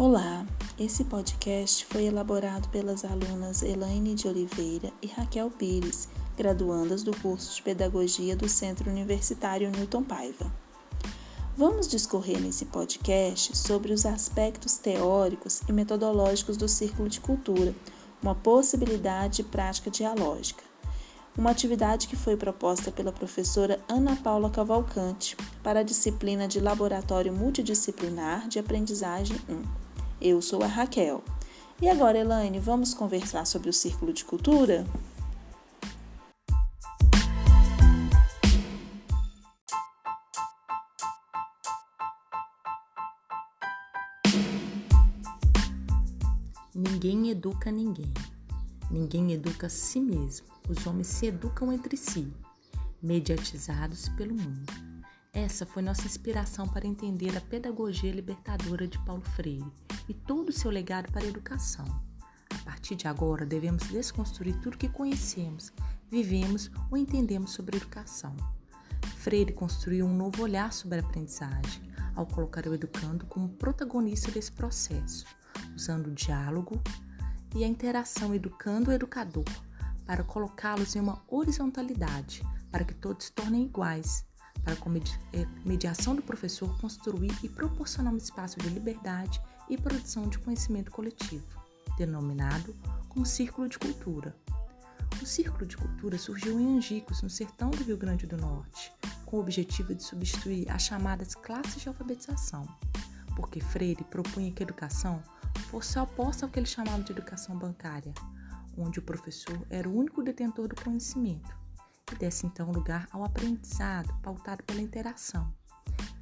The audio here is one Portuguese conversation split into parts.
Olá, esse podcast foi elaborado pelas alunas Elaine de Oliveira e Raquel Pires, graduandas do curso de Pedagogia do Centro Universitário Newton Paiva. Vamos discorrer nesse podcast sobre os aspectos teóricos e metodológicos do Círculo de Cultura, uma possibilidade de prática dialógica. Uma atividade que foi proposta pela professora Ana Paula Cavalcante para a disciplina de Laboratório Multidisciplinar de Aprendizagem 1. Eu sou a Raquel. E agora, Elaine, vamos conversar sobre o Círculo de Cultura? Ninguém educa ninguém. Ninguém educa a si mesmo. Os homens se educam entre si, mediatizados pelo mundo. Essa foi nossa inspiração para entender a pedagogia libertadora de Paulo Freire e todo o seu legado para a educação. A partir de agora, devemos desconstruir tudo que conhecemos, vivemos ou entendemos sobre educação. Freire construiu um novo olhar sobre a aprendizagem, ao colocar o educando como protagonista desse processo, usando o diálogo e a interação educando-educador para colocá-los em uma horizontalidade, para que todos se tornem iguais, para com é, mediação do professor construir e proporcionar um espaço de liberdade e produção de conhecimento coletivo, denominado como Círculo de Cultura. O Círculo de Cultura surgiu em Angicos, no sertão do Rio Grande do Norte, com o objetivo de substituir as chamadas classes de alfabetização, porque Freire propunha que a educação fosse oposta ao que ele chamava de educação bancária, onde o professor era o único detentor do conhecimento e desse então lugar ao aprendizado pautado pela interação,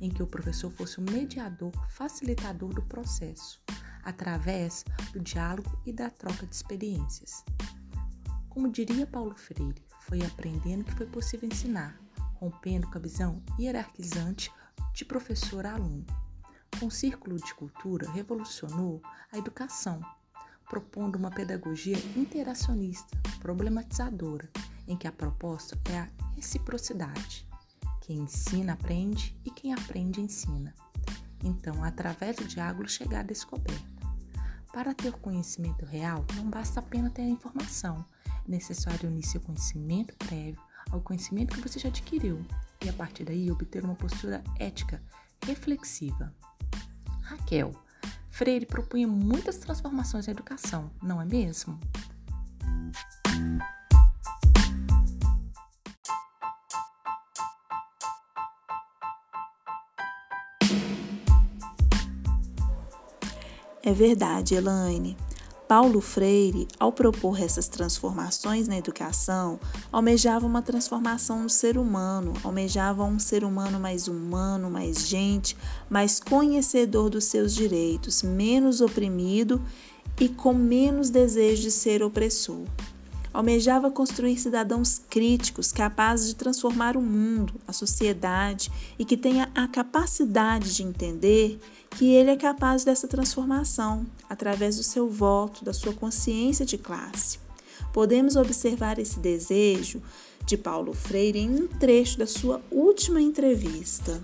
em que o professor fosse o mediador, facilitador do processo, através do diálogo e da troca de experiências. Como diria Paulo Freire, foi aprendendo que foi possível ensinar, rompendo com a visão hierarquizante de professor a aluno. Com o Círculo de Cultura, revolucionou a educação, propondo uma pedagogia interacionista, problematizadora, em que a proposta é a reciprocidade. Quem ensina aprende e quem aprende ensina. Então, através do diálogo, chegar à descoberta. Para ter conhecimento real, não basta apenas ter a informação. É necessário unir seu conhecimento prévio ao conhecimento que você já adquiriu e, a partir daí, obter uma postura ética reflexiva. Raquel, Freire propunha muitas transformações na educação, não é mesmo? É verdade, Elaine. Paulo Freire, ao propor essas transformações na educação, almejava uma transformação no ser humano, almejava um ser humano mais humano, mais gente, mais conhecedor dos seus direitos, menos oprimido e com menos desejo de ser opressor. Almejava construir cidadãos críticos, capazes de transformar o mundo, a sociedade e que tenha a capacidade de entender que ele é capaz dessa transformação através do seu voto, da sua consciência de classe. Podemos observar esse desejo de Paulo Freire em um trecho da sua última entrevista.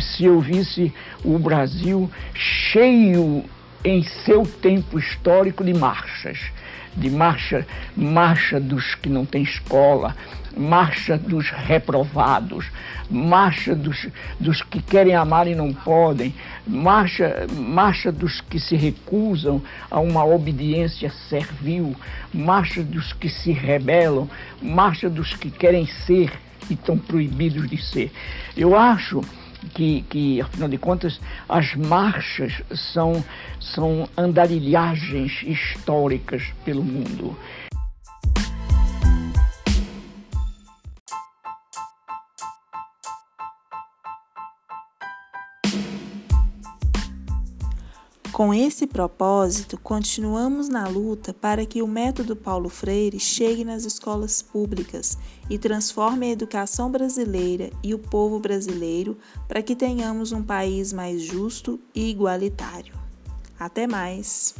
Se eu visse o Brasil cheio em seu tempo histórico de marchas, de marcha, marcha dos que não têm escola, marcha dos reprovados, marcha dos, dos que querem amar e não podem, marcha, marcha dos que se recusam a uma obediência servil, marcha dos que se rebelam, marcha dos que querem ser e estão proibidos de ser. Eu acho que, que, afinal de contas, as marchas são, são andarilhagens históricas pelo mundo. Com esse propósito, continuamos na luta para que o método Paulo Freire chegue nas escolas públicas e transforme a educação brasileira e o povo brasileiro para que tenhamos um país mais justo e igualitário. Até mais!